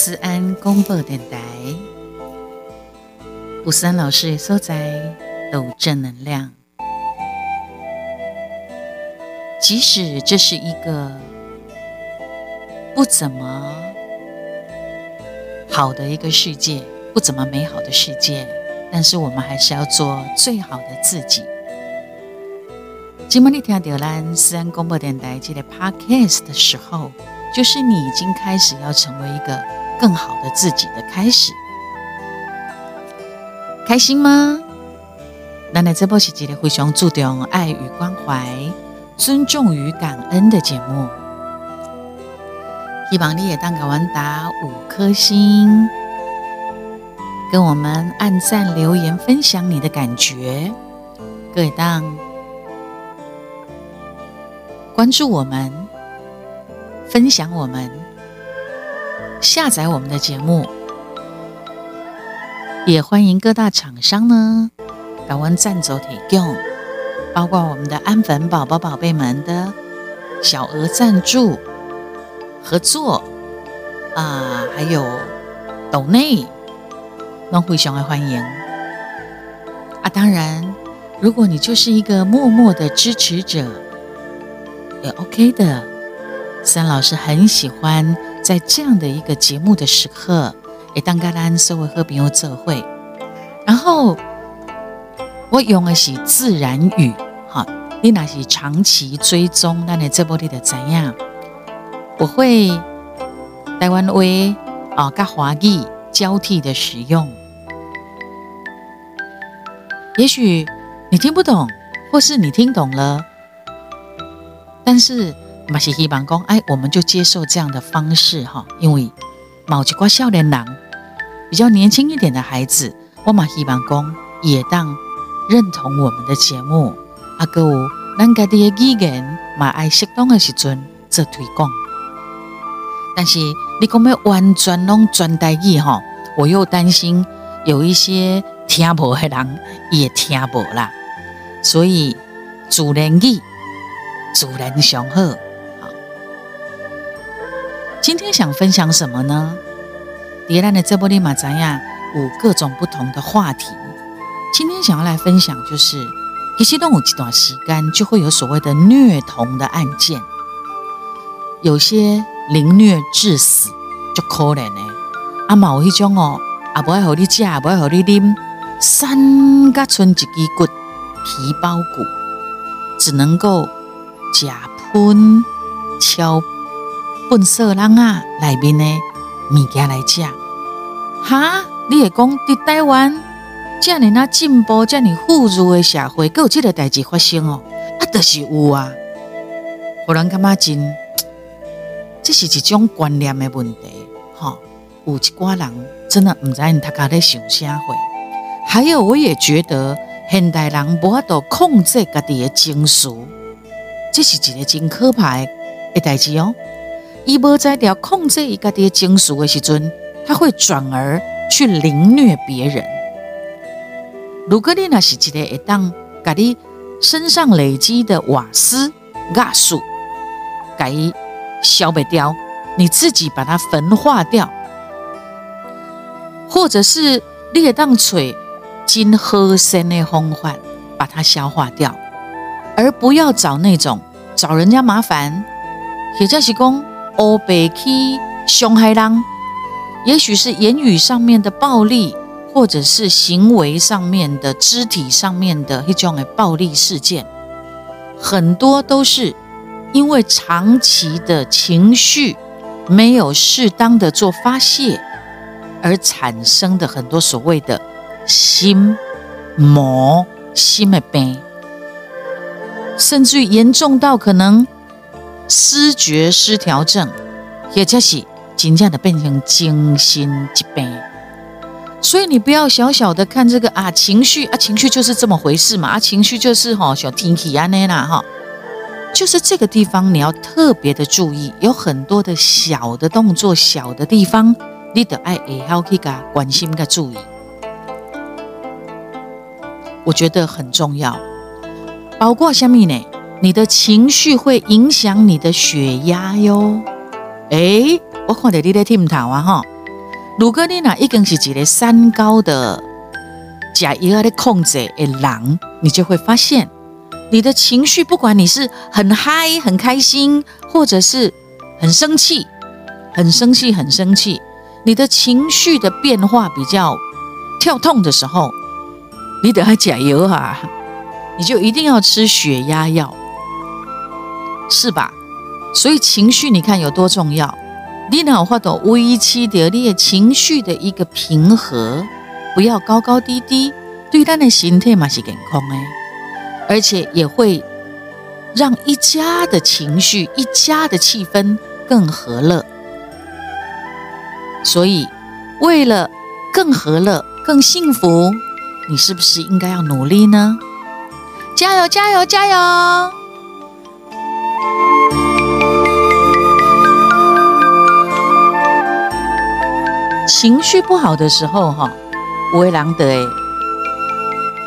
思安公播电台，吴思安老师的所在都正能量。即使这是一个不怎么好的一个世界，不怎么美好的世界，但是我们还是要做最好的自己。今天你听到咱思安公播电台这个 podcast 的时候，就是你已经开始要成为一个更好的自己的开始。开心吗？咱来这波是一个非常注重爱与关怀。尊重与感恩的节目，希望你也当个完打五颗星，跟我们按赞、留言、分享你的感觉。各位当关注我们，分享我们，下载我们的节目，也欢迎各大厂商呢，台湾赞助提供。包括我们的安粉宝宝、宝贝们的小额赞助、合作啊，还有斗内，都非常的欢迎啊！当然，如果你就是一个默默的支持者，也 OK 的。三老师很喜欢在这样的一个节目的时刻，也当跟咱所有和朋友做会，然后。我用的是自然语，哈，你那是长期追踪，那你这波里的怎样？我会台湾威啊，跟华语交替的使用。也许你听不懂，或是你听懂了，但是嘛是希望讲，哎，我们就接受这样的方式哈，因为某一个少年郎比较年轻一点的孩子，我嘛希望讲也当。认同我们的节目，阿哥，咱家的语言嘛爱适当的时阵做推广。但是你讲要完全拢转台语哈，我又担心有一些听不的人也听不啦。所以自然语自然上好。今天想分享什么呢？迪兰的这波利马怎样？有各种不同的话题。今天想要来分享，就是一些动物极短时间就会有所谓的虐童的案件，有些凌虐致死就可怜呢。啊，某一种哦，啊不爱和你食，不爱和你啉，三个剩一支骨皮包骨，只能够假喷敲粪色人啊内面的物件来食。哈，你会讲伫台湾？这样那进步，这样富裕的社会，够有这个代志发生哦，啊，就是有啊。有人感觉真，这是一种观念的问题，哈。有一寡人真的唔知因他家在想啥会。还有，我也觉得现代人无法度控制家己的情绪，这是一个真可怕的代志哦。伊无在调控制伊家己的情绪的时阵，他会转而去凌虐别人。如果你那是一个会当把你身上累积的瓦斯、压数，给消灭掉，你自己把它焚化掉，或者是你会当吹金喝生的方法把它消化掉，而不要找那种找人家麻烦，或者是讲欧北去伤害人，也许是言语上面的暴力。或者是行为上面的、肢体上面的一种的暴力事件，很多都是因为长期的情绪没有适当的做发泄而产生的很多所谓的心魔、心的病，甚至于严重到可能失觉失调症，也就是真正的变成精神疾病。所以你不要小小的看这个啊，情绪啊，情绪就是这么回事嘛啊，情绪就是吼小天气啊那啦哈，就是这个地方你要特别的注意，有很多的小的动作、小的地方，你得爱也要去噶关心个注意，我觉得很重要。包括下面呢，你的情绪会影响你的血压哟。哎，我看到你在听头啊哈。如果你那已经是一个三高的假药的控制的人，你就会发现，你的情绪，不管你是很嗨、很开心，或者是很生气、很生气、很生气，你的情绪的变化比较跳痛的时候，你得要加油啊！你就一定要吃血压药，是吧？所以情绪你看有多重要，你脑花的维持的你情绪的一个平和，不要高高低低，对咱的心态嘛是健康诶，而且也会让一家的情绪、一家的气氛更和乐。所以，为了更和乐、更幸福，你是不是应该要努力呢？加油，加油，加油！情绪不好的时候，哈，为狼的哎，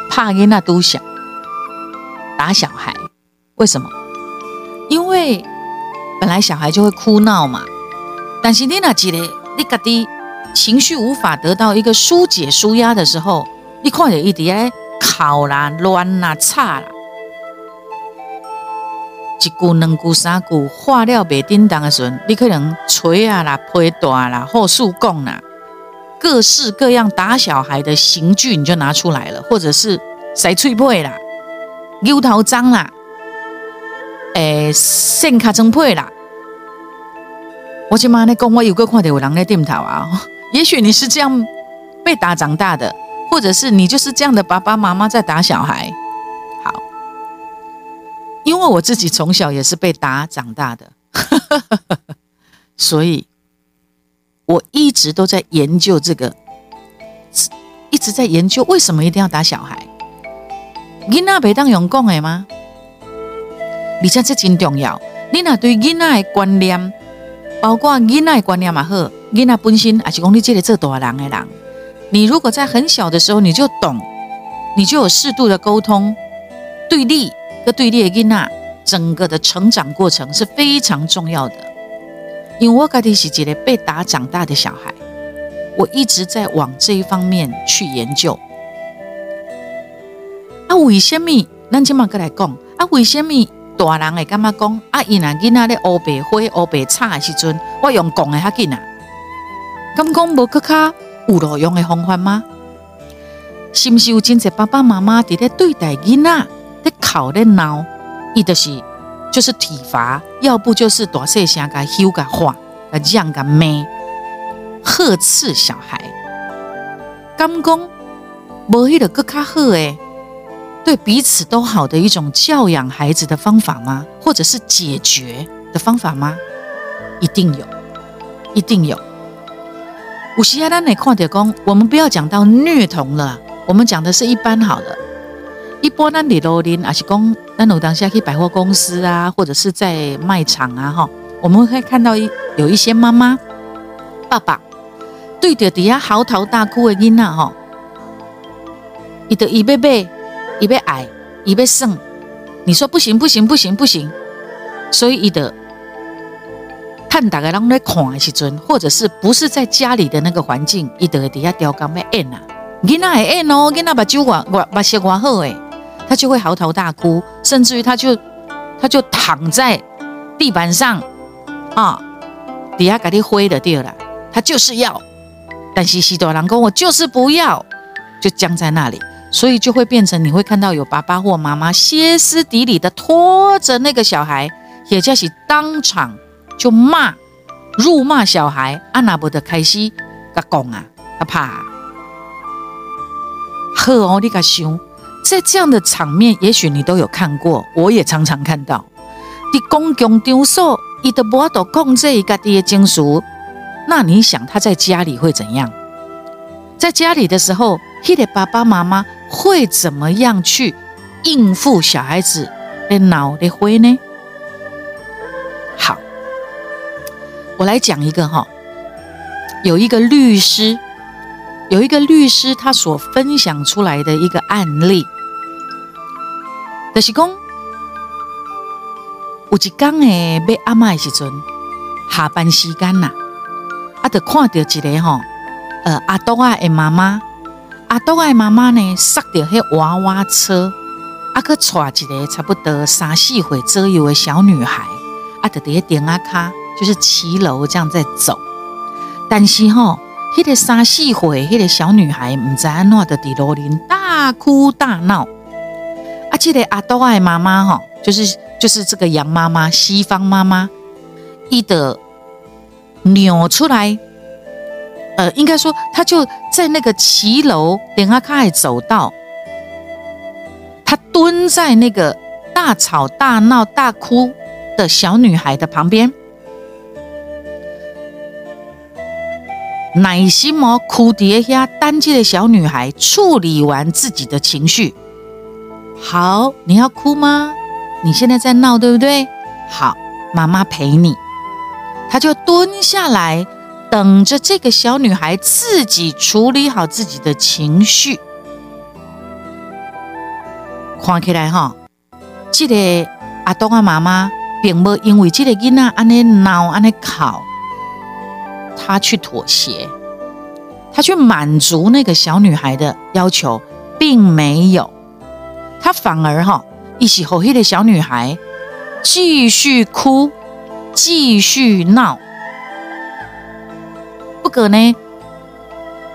怕因那都想打小孩，为什么？因为本来小孩就会哭闹嘛，但是你那几嘞，你家的情绪无法得到一个疏解、舒压的时候，你看着一直哎。哭啦、乱啦、吵啦，一句、两句、三句话了袂叮当的时候，你可能捶啊啦、批大啦、后诉讲啦，各式各样打小孩的刑具你就拿出来了，或者是塞脆皮啦、牛头脏啦、诶、线卡成配啦。我今妈咧讲，我有个看到有人在点头啊，也许你是这样被打长大的。或者是你就是这样的爸爸妈妈在打小孩，好，因为我自己从小也是被打长大的，所以我一直都在研究这个，一直在研究为什么一定要打小孩。囡仔别当用讲的吗？而且这真重要。你那对囡仔的观念，包括囡仔的观念嘛好，囡仔本身也是讲你这个做大人的人。你如果在很小的时候你就懂，你就有适度的沟通，对立和对立的囡娜，整个的成长过程是非常重要的。因为我家己是一个被打长大的小孩，我一直在往这一方面去研究。啊，为什么？咱今嘛过来讲，啊，为什么大人会感觉讲，啊，伊那囡仔咧乌白灰、乌白差的时阵，我用讲的较紧啊？咁讲无搁较？有路用的方法吗？是不是有真侪爸爸妈妈伫咧对待囡仔，咧哭咧闹，伊就是就是体罚，要不就是大细声甲羞甲话，甲让甲骂，呵斥小孩。刚讲无迄个更较好诶，对彼此都好的。一种教养孩子的。方法吗？或者是解决的。方法吗？一定有，一定有。有时啊，咱来看到讲，我们不要讲到虐童了，我们讲的。是一般好了。一般咱里头林，还是讲咱有当下去百货公司啊，或者是在卖场啊，哈，我们会看到一有一些妈妈、爸爸对着底下嚎啕大哭的囡仔，哈，伊的伊要买伊要爱，伊要送，你说不行不行不行不行，所以伊的。看大家拢在看的时阵，或者是不是在家里的那个环境，伊得底下吊竿要按啊，囡仔会按哦，囡仔把酒管把把血管好诶，他就会嚎啕大哭，甚至于他就他就躺在地板上啊，底下给你挥的掉了，他就是要，但是西多人公我就是不要，就僵在那里，所以就会变成你会看到有爸爸或妈妈歇斯底里的拖着那个小孩，也就是当场。就骂、辱骂小孩，阿那不得开始甲讲啊，他怕。好哦，你甲想，在这样的场面，也许你都有看过，我也常常看到。你公共场所，伊都无得控制伊家己的情绪，那你想他在家里会怎样？在家里的时候，他的爸爸妈妈会怎么样去应付小孩子的闹的灰呢？好我来讲一个哈，有一个律师，有一个律师，他所分享出来的一个案例，就是讲，有一天诶，要阿妈的时阵，下班时间呐，啊，就看到一个哈，呃阿东啊的妈妈，阿东啊的妈妈呢，塞着迄娃娃车，啊，去带一个差不多三四岁左右的小女孩，啊，伫伫点啊卡，就是骑楼这样在走。但是吼，迄个三四岁迄个小女孩，毋知安怎的伫路林大哭大闹。啊，这个阿东啊的妈妈吼，就是就是这个杨妈妈，西方妈妈，伊的扭出来。呃，应该说，她就在那个骑楼点阿开走道，她蹲在那个大吵大闹、大哭的小女孩的旁边，耐心哦，哭叠下，单机的小女孩处理完自己的情绪。好，你要哭吗？你现在在闹，对不对？好，妈妈陪你。她就蹲下来。等着这个小女孩自己处理好自己的情绪。看起来哈，这个阿东啊妈妈并没因为这个囡仔安尼闹安尼哭，他去妥协，他去满足那个小女孩的要求，并没有，他反而哈一起和那个小女孩继续哭，继续闹。不过呢，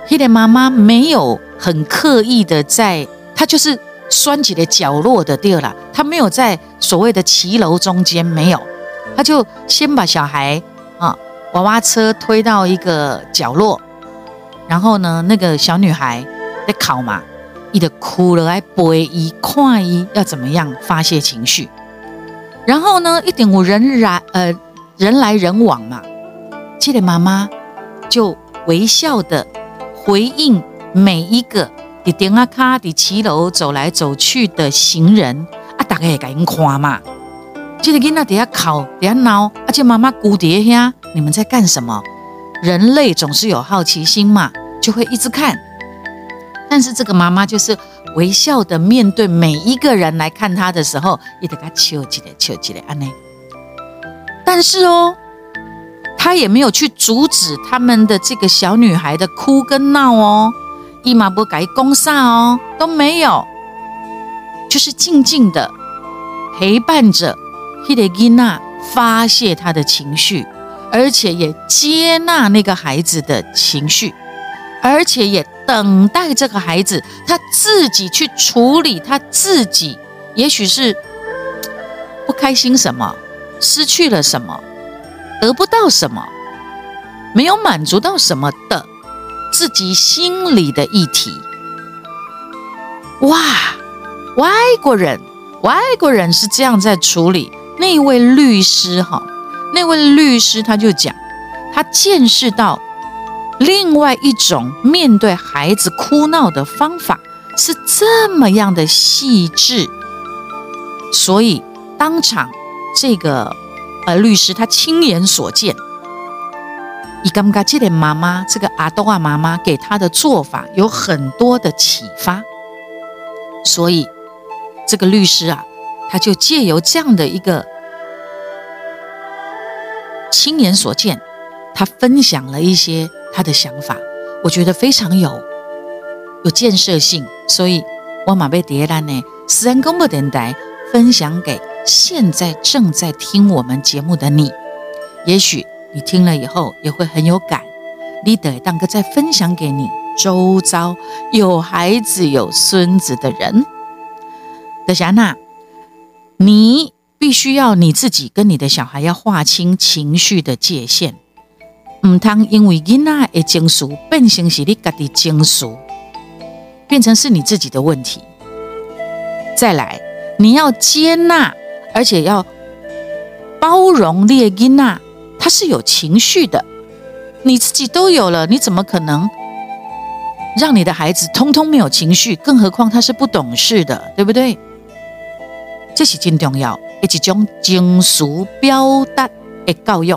黑的妈妈没有很刻意的在，她就是拴起的角落的地儿了，她没有在所谓的骑楼中间没有，她就先把小孩娃娃车推到一个角落，然后呢，那个小女孩在考嘛，一直哭了，来背一快一要怎么样发泄情绪，然后呢，一点无人来呃人来人往嘛，记得妈妈。就微笑的回应每一个伫顶啊卡伫骑楼走来走去的行人啊，大家也甲因看嘛。这个囡仔底下哭，底下闹，而且妈妈姑爹呀，你们在干什么？人类总是有好奇心嘛，就会一直看。但是这个妈妈就是微笑的面对每一个人来看她的时候，也得给她笑起来，笑起来，安内。但是哦。他也没有去阻止他们的这个小女孩的哭跟闹哦，伊玛不改攻煞哦，都没有，就是静静的陪伴着希德吉娜发泄她的情绪，而且也接纳那个孩子的情绪，而且也等待这个孩子他自己去处理他自己，也许是不开心什么，失去了什么。得不到什么，没有满足到什么的自己心里的议题，哇！外国人，外国人是这样在处理。那位律师哈，那位律师他就讲，他见识到另外一种面对孩子哭闹的方法是这么样的细致，所以当场这个。呃，律师他亲眼所见，以刚刚这点妈妈，这个阿东啊妈妈给他的做法有很多的启发，所以这个律师啊，他就借由这样的一个亲眼所见，他分享了一些他的想法，我觉得非常有有建设性，所以我马被迭兰呢，私人公布电台分享给。现在正在听我们节目的你，也许你听了以后也会很有感。你得当个再分享给你周遭有孩子有孙子的人。德霞娜，你必须要你自己跟你的小孩要划清情绪的界限，唔通因为囡仔的情绪变成是你家的情绪，变成是你自己的问题。再来，你要接纳。而且要包容列因娜，他是有情绪的，你自己都有了，你怎么可能让你的孩子通通没有情绪？更何况他是不懂事的，对不对？这是真重要，一种情绪表达的教育。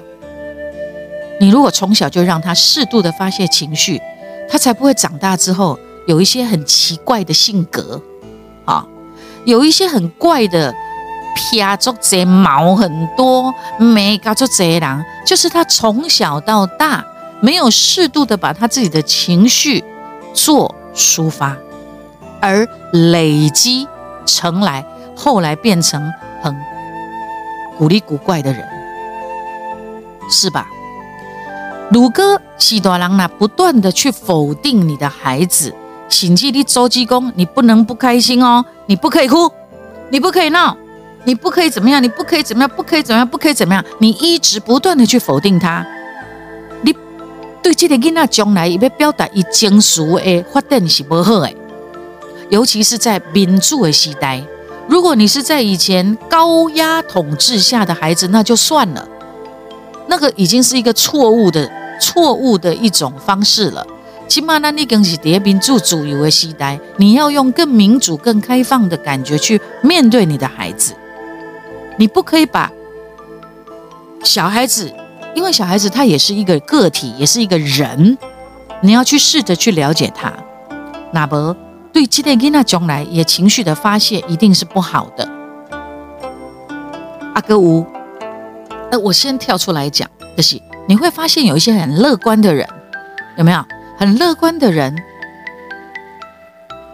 你如果从小就让他适度的发泄情绪，他才不会长大之后有一些很奇怪的性格啊，有一些很怪的。皮足毛很多，没搞出贼人，就是他从小到大没有适度的把他自己的情绪做抒发，而累积成来，后来变成很古里古怪的人，是吧？鲁哥西多郎呢，不断的去否定你的孩子，请记你周济公，你不能不开心哦，你不可以哭，你不可以闹，你不可以怎么样，你不可以怎么样，不可以怎么样，不可以怎么样，你一直不断的去否定他。你对这个囡仔将来要表达伊成熟的发展是不好的，尤其是在民主的时代。如果你是在以前高压统治下的孩子，那就算了，那个已经是一个错误的、错误的一种方式了。起码那你更是在民主主义的时代，你要用更民主、更开放的感觉去面对你的孩子，你不可以把小孩子。因为小孩子他也是一个个体，也是一个人，你要去试着去了解他。那么对这个囡仔将来也情绪的发泄一定是不好的。阿哥吴，呃，我先跳出来讲，就是你会发现有一些很乐观的人，有没有？很乐观的人，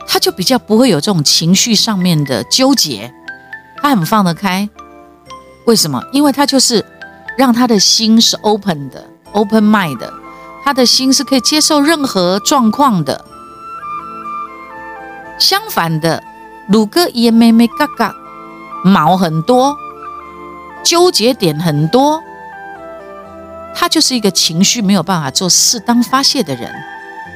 他就比较不会有这种情绪上面的纠结，他很放得开。为什么？因为他就是。让他的心是 open 的，open mind 的，他的心是可以接受任何状况的。相反的，鲁哥也妹妹嘎嘎，毛很多，纠结点很多，他就是一个情绪没有办法做适当发泄的人。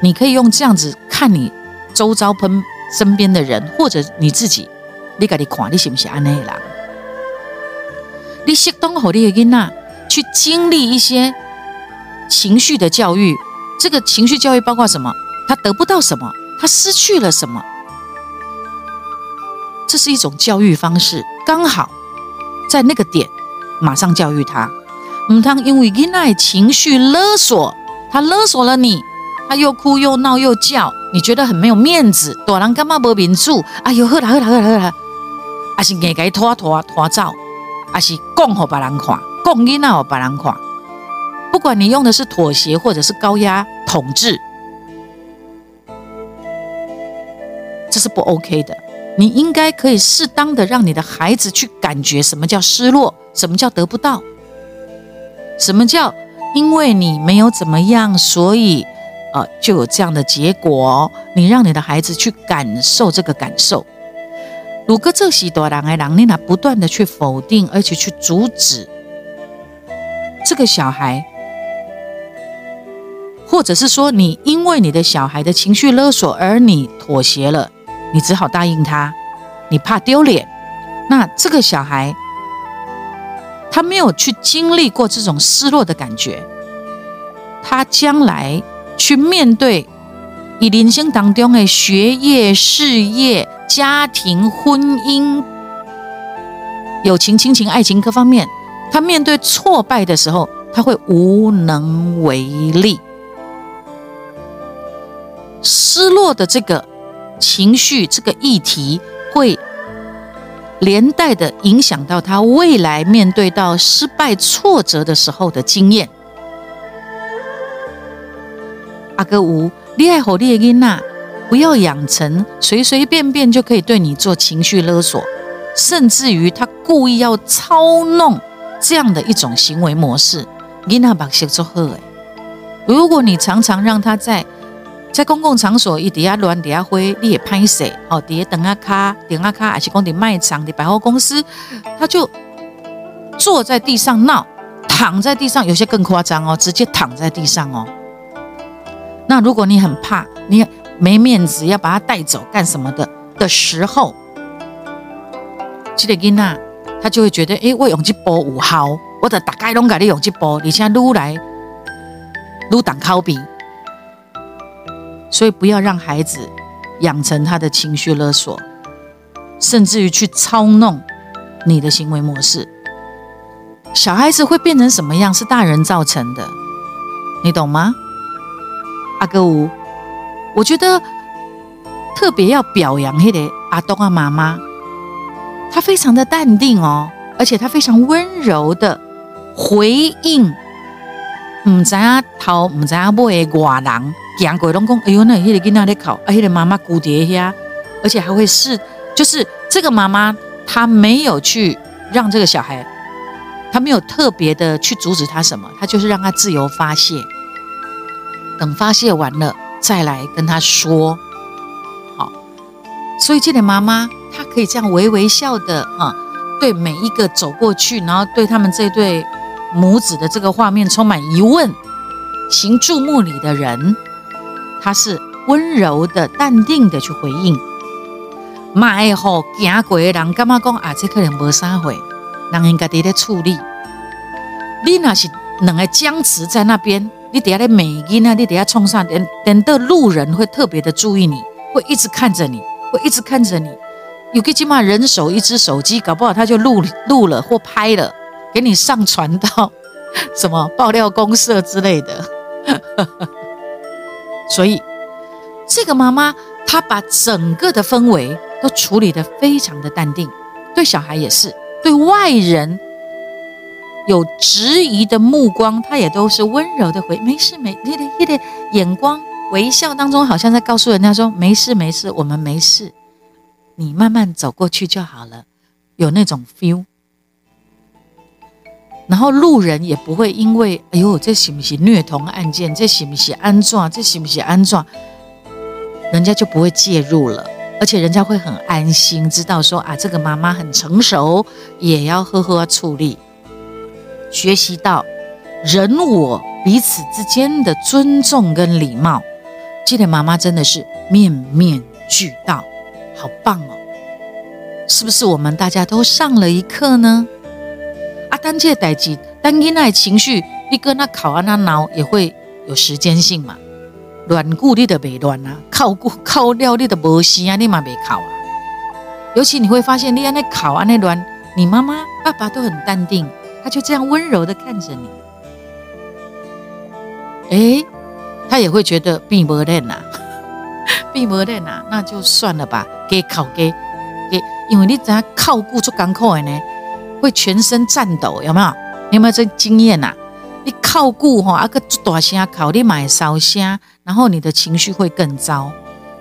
你可以用这样子看你周遭喷身边的人，或者你自己，你家你看，你是不是安内人？你适当好你的囡仔。去经历一些情绪的教育，这个情绪教育包括什么？他得不到什么？他失去了什么？这是一种教育方式，刚好在那个点马上教育他。唔通因为因爱情绪勒索，他勒索了你，他又哭又闹又叫，你觉得很没有面子，大人干嘛无面子？哎呦，好啦好啦好啦好啦，还是硬给拖拖拖走，还是讲给别人看？共因那我把人看，不管你用的是妥协或者是高压统治，这是不 OK 的。你应该可以适当的让你的孩子去感觉什么叫失落，什么叫得不到，什么叫因为你没有怎么样，所以呃就有这样的结果。你让你的孩子去感受这个感受。鲁哥这些多人爱让你那不断的去否定，而且去阻止。这个小孩，或者是说你因为你的小孩的情绪勒索而你妥协了，你只好答应他，你怕丢脸。那这个小孩，他没有去经历过这种失落的感觉，他将来去面对以人生当中的学业、事业、家庭、婚姻、友情、亲情、爱情各方面。他面对挫败的时候，他会无能为力，失落的这个情绪，这个议题会连带的影响到他未来面对到失败挫折的时候的经验。阿哥吴，厉害好厉害呐！不要养成随随便便就可以对你做情绪勒索，甚至于他故意要操弄。这样的一种行为模式，囡仔把学做好。如果你常常让他在在公共场所伊底下乱底下挥，你也拍摄哦，底下等下卡等下卡，还是讲的卖场的百货公司，他就坐在地上闹，躺在地上，有些更夸张哦，直接躺在地上哦。那如果你很怕，你没面子，要把他带走干什么的的时候，这个囡仔。他就会觉得，哎，我用这波五号，我的大概拢给你用这波，你现在撸来撸挡靠比，所以不要让孩子养成他的情绪勒索，甚至于去操弄你的行为模式。小孩子会变成什么样，是大人造成的，你懂吗？阿哥五，我觉得特别要表扬那个阿东啊妈妈。他非常的淡定哦，而且他非常温柔的回应唔知阿头，唔知啊尾的外人行过拢讲，哎呦，那迄个囡仔在哭，啊，迄个妈妈孤伫遐，而且还会是，就是这个妈妈她没有去让这个小孩，她没有特别的去阻止他什么，她就是让他自由发泄，等发泄完了再来跟他说，好，所以这个妈妈她可以这样微微笑的啊，对每一个走过去，然后对他们这对。母子的这个画面充满疑问，行注目礼的人，他是温柔的、淡定的去回应。买好行过的人，干嘛讲啊？这可能无啥会，人应该伫咧处理。你那是两个僵持在那边，你底下咧美音啊，你底下冲上，等等到路人会特别的注意你，会一直看着你，会一直看着你。有个起码人手一只手机，搞不好他就录录了或拍了。给你上传到什么爆料公社之类的，所以这个妈妈她把整个的氛围都处理得非常的淡定，对小孩也是，对外人有质疑的目光，她也都是温柔的回，没事没，你的你的眼光微笑当中，好像在告诉人家说没事没事，我们没事，你慢慢走过去就好了，有那种 feel。然后路人也不会因为，哎呦，这是不是虐童案件？这是不是安装？这是不是安装？人家就不会介入了，而且人家会很安心，知道说啊，这个妈妈很成熟，也要呵呵处理，学习到人我彼此之间的尊重跟礼貌。这个妈妈真的是面面俱到，好棒哦！是不是我们大家都上了一课呢？啊，当这代志，当囡仔情绪，你跟他考啊，那闹也会有时间性嘛。乱顾你的袂乱啊，靠顾靠料你的无事啊，你嘛袂考啊。尤其你会发现，你安尼考啊那乱，你妈妈爸爸都很淡定，他就这样温柔的看着你。诶，他也会觉得并不练呐，并不练呐，那就算了吧，给考给给，因为你怎样靠顾做艰苦的呢？会全身颤抖，有没有？你有没有这经验呐？你靠顾哈，啊个大声靠，你买烧声，然后你的情绪会更糟。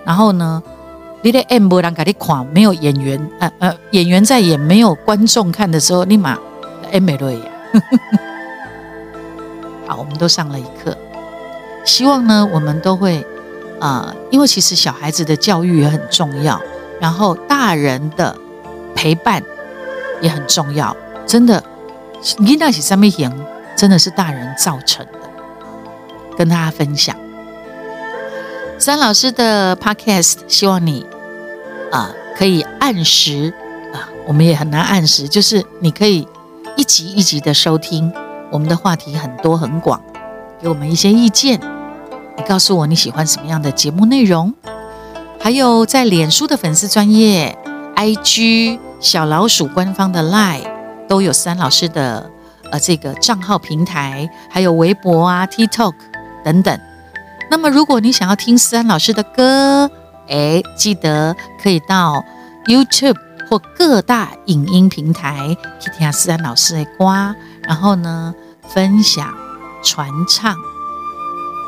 然后呢，你的 M 波人给你看，没有演员，呃呃，演员在演，没有观众看的时候，立马 M 没对呀。好，我们都上了一课。希望呢，我们都会啊，因为其实小孩子的教育也很重要，然后大人的陪伴。也很重要，真的，你那些上面言，真的是大人造成的，跟大家分享。三老师的 Podcast，希望你啊可以按时啊，我们也很难按时，就是你可以一集一集的收听，我们的话题很多很广，给我们一些意见，你告诉我你喜欢什么样的节目内容，还有在脸书的粉丝专业 IG。小老鼠官方的 Line 都有三老师的呃这个账号平台，还有微博啊、TikTok 等等。那么如果你想要听三老师的歌，哎，记得可以到 YouTube 或各大影音平台去听思安老师的歌，然后呢分享、传唱，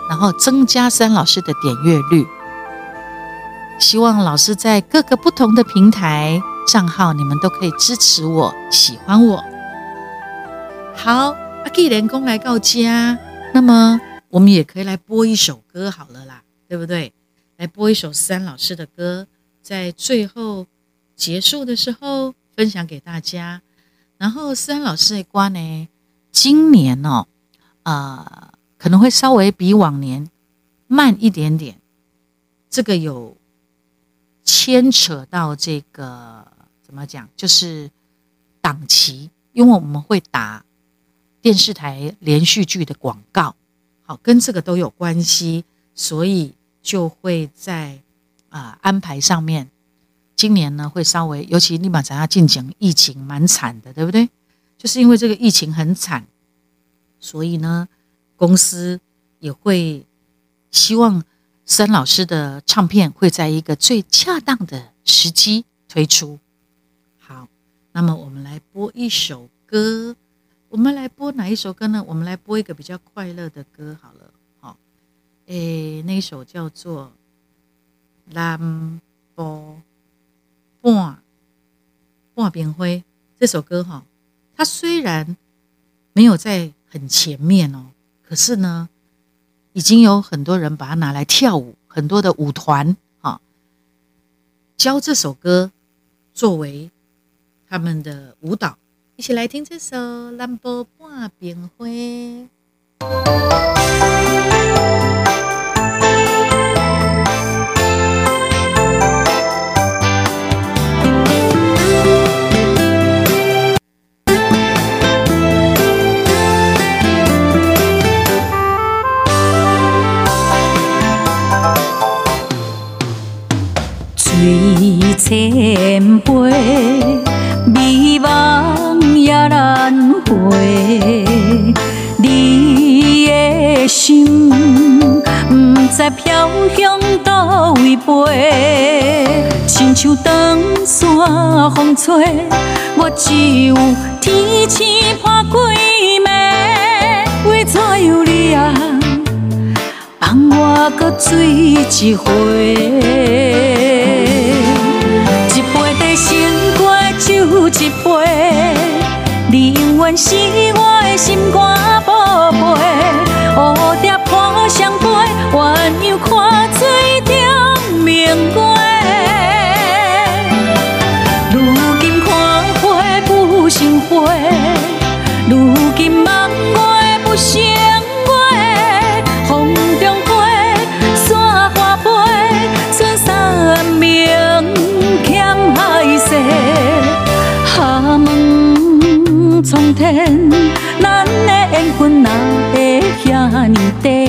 然后增加三老师的点阅率。希望老师在各个不同的平台。账号你们都可以支持我，喜欢我。好，阿既然公来告家，那么我们也可以来播一首歌好了啦，对不对？来播一首三老师的歌，在最后结束的时候分享给大家。然后三老师的歌呢，今年哦，啊，可能会稍微比往年慢一点点。这个有牵扯到这个。怎么讲？就是档期，因为我们会打电视台连续剧的广告，好，跟这个都有关系，所以就会在啊安排上面，今年呢会稍微，尤其立马咱要进行疫情蛮惨的，对不对？就是因为这个疫情很惨，所以呢公司也会希望森老师的唱片会在一个最恰当的时机推出。好那么我们来播一首歌，我们来播哪一首歌呢？我们来播一个比较快乐的歌好了。好，诶，那一首叫做《蓝波半半边灰》这首歌哈，它虽然没有在很前面哦，可是呢，已经有很多人把它拿来跳舞，很多的舞团哈，教这首歌作为他们的舞蹈。一起来听这首《蓝波半边花》。千杯，美梦。也难回，你的心不知飘向叨位飞，亲像长线风吹，我只有天星看几暝，为怎样你啊放我搁醉一回？你是我的心肝宝贝，蝴蝶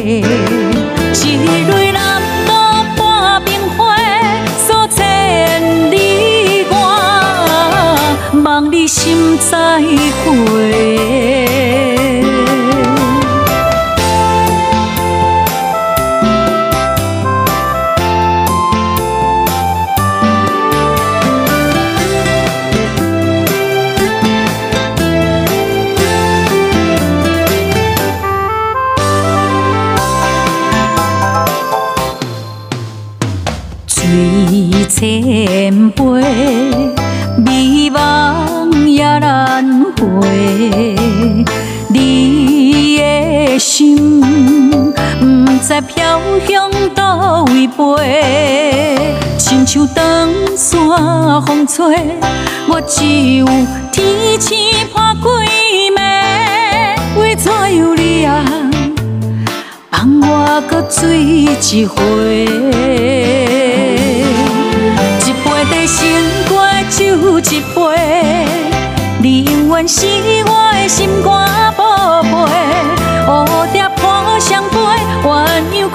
一蕊蓝朵半边花，诉千里外，望你心再会。风吹，我只有天星看几暝，为怎样你啊放我搁醉一回？先过酒一杯，你永远是我的心肝宝贝。蝴蝶破双飞，鸳鸯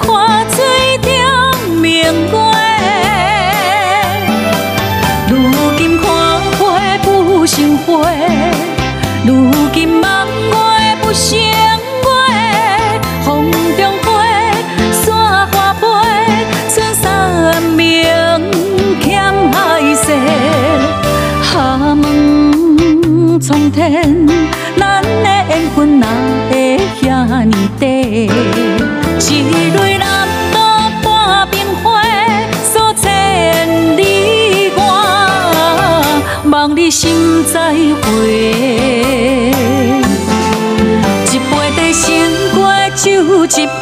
成花，如今梦外不成月。风中花，山花飞，春山明。苍天，咱的缘分哪会遐尼短？再会。一杯茶先过酒一杯，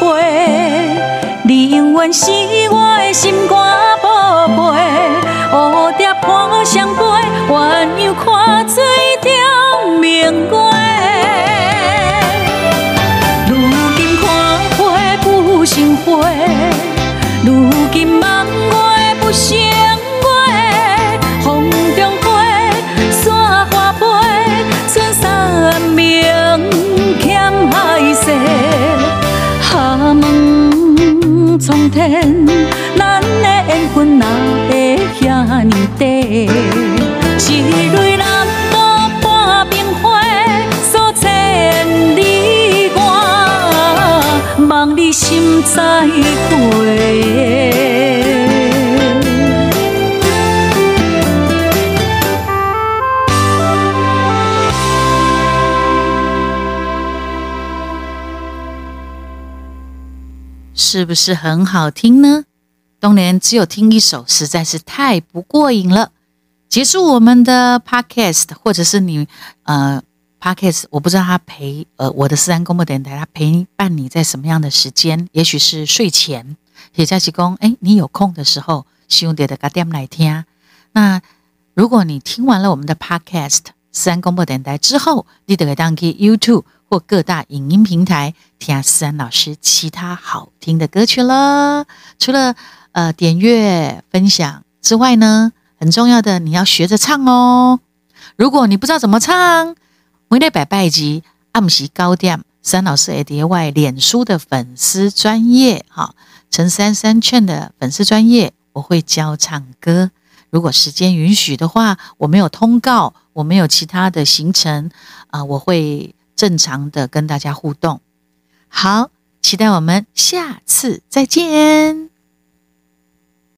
你永远是我的心肝分若会赫尔一蕊能够半边花数千里外望你心再会是不是很好听呢？当年只有听一首实在是太不过瘾了。结束我们的 podcast，或者是你呃 podcast，我不知道他陪呃我的私人公播电台，他陪伴你在什么样的时间？也许是睡前，也在提供哎，你有空的时候，希望点的个点来听。那如果你听完了我们的 podcast，私人公播电台之后，你得当去 YouTube 或各大影音平台听思安老师其他好听的歌曲了。除了呃点阅分享之外呢？很重要的，你要学着唱哦。如果你不知道怎么唱，每礼拜拜集暗时高点三老师 A D Y 脸书的粉丝专业哈，陈三三劝的粉丝专业，我会教唱歌。如果时间允许的话，我没有通告，我没有其他的行程啊，我会正常的跟大家互动。好，期待我们下次再见。